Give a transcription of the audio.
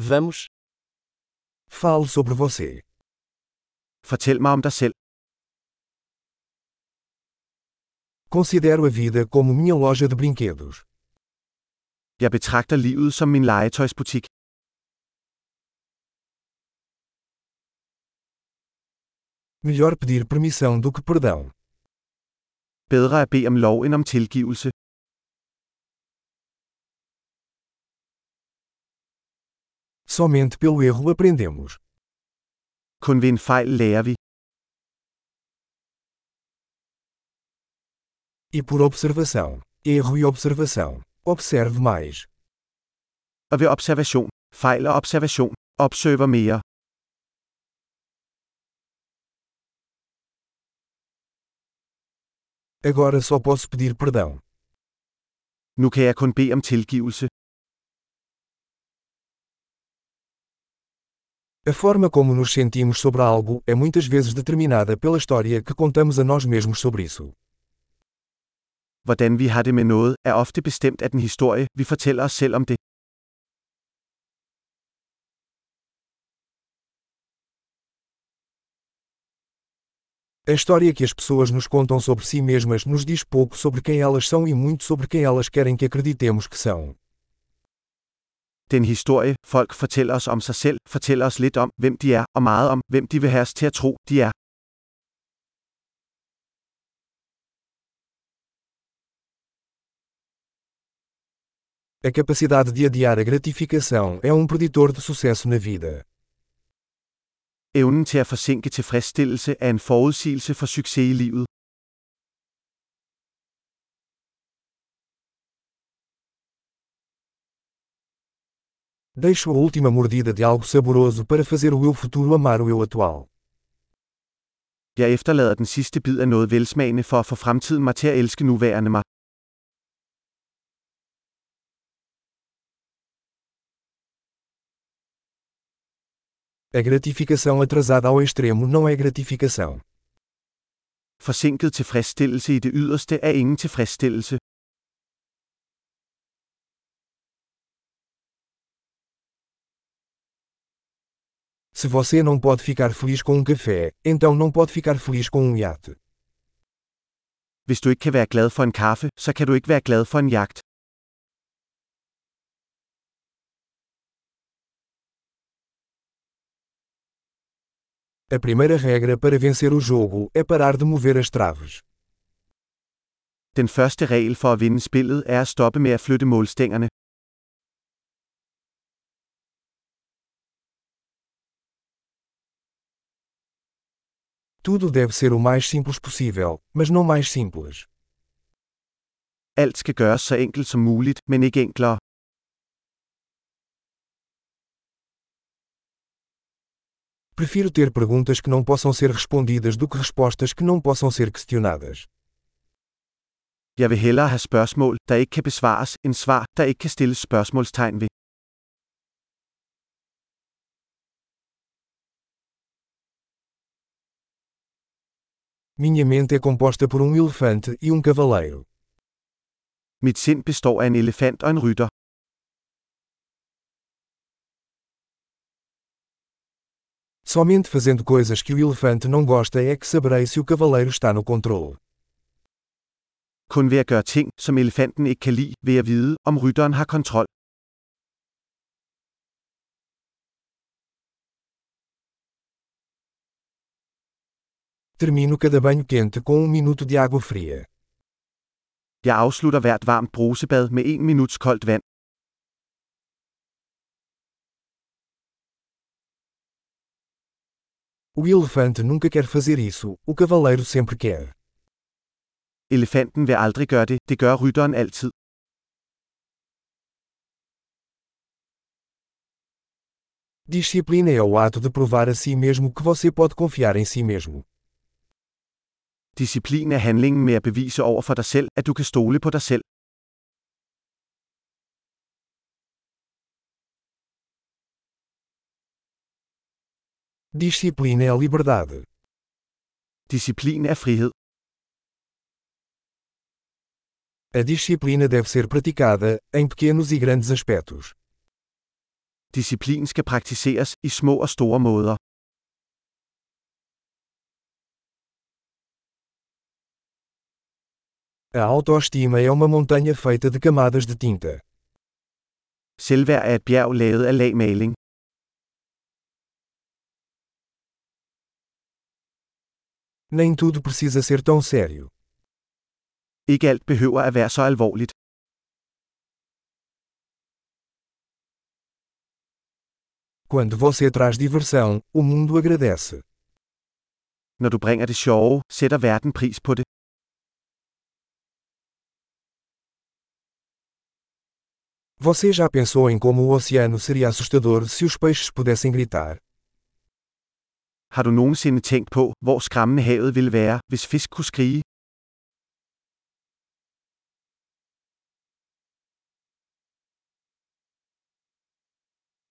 Vamos. Fale sobre você. Fortæl mig om dig selv. Considero a vida como minha loja de brinquedos. Jeg betragter livet som min legetøjsbutik. Melhor pedir permissão do que perdão. Bedre at bede om lov end om tilgivelse. Somente pelo erro aprendemos. Kun ved en fejl lærer vi. E por observação. Erro e observação. Observe mais. Og ved observation, fejl og observation, observer mere. Agora só posso pedir perdão. Nu kan jeg kun bede om tilgivelse. A forma como nos sentimos sobre algo é muitas vezes determinada pela história que contamos a nós mesmos sobre isso. Hvordan vi har det med noget, er ofte bestemt af den historie, vi fortæller os selv om det. A história que as pessoas nos contam sobre si mesmas nos diz pouco sobre quem elas são e muito sobre quem elas querem que acreditemos que são. Den historie, folk fortæller os om sig selv, fortæller os lidt om, hvem de er, og meget om, hvem de vil have os til at tro, de er. A capacidade de adiar a gratificação é um preditor de sucesso na vida. Evnen til at forsinke tilfredsstillelse er en forudsigelse for succes i livet. Deixo a última mordida de algo saboroso para fazer o eu futuro amar o eu atual. Jeg efterlader den sidste bid af noget velsmagende for at få fremtiden mig til at elske nuværende mig. A gratificação atrasada ao extremo não é gratificação. Forsinket tilfredsstillelse i det yderste er ingen tilfredsstillelse. Se você não pode ficar feliz com um café, então não pode ficar feliz com um iate. Hvis du ikke kan være glad for en kaffe, så kan du ikke være glad for en jagt. A primeira regra para vencer o jogo é parar de mover as traves. Den første regel for at vinde spillet er at stoppe med at flytte målstængerne. Tudo deve ser o mais simples possível, mas não mais simples. Alt skal gøres så enkelt som muligt, men ikke enklere. Prefiro ter perguntas que não possam ser respondidas do que respostas que não possam ser questionadas. Jeg vil hellere have spørgsmål, der ikke kan besvares, end svar, der ikke kan stilles spørgsmålstegn ved. Minha mente é composta por um elefante e um cavaleiro. Mit sind består af en elefant og en rytter. Somente fazendo coisas que o elefante não gosta é que saberei se o cavaleiro está no controle. Kun ved at gøre ting, som elefanten ikke kan lide, vil jeg vide, om rytteren har kontrol. Termino cada banho quente com um minuto de água fria. Jeg afslutter hvert varmt brusebad med 1 minuts koldt vand. O elefante nunca quer fazer isso, o cavaleiro sempre quer. Elefanten vil aldrig gøre det, det gør rytteren altid. Disciplina é o ato de provar a si mesmo que você pode confiar em si mesmo. Disciplin er handlingen med at bevise over for dig selv, at du kan stole på dig selv. Disciplina é liberdade. Disciplin er frihed. A disciplina deve ser praticada, em pequenos e grandes aspectos. Disciplin skal praktiseres i små og store måder. A autoestima é uma montanha feita de camadas de tinta. Selvværd er et bjerg lavet af lagmaling. Nem tudo precisa ser tão sério. Ikke alt behøver at være så alvorligt. Quando você traz diversão, o mundo agradece. Når du bringer det sjove, sætter verden pris på det. Você já pensou em como o oceano seria assustador se os peixes pudessem gritar? Har du nogensinde tænkt på, hvor skræmmende havet ville være, hvis fisk kunne skrige?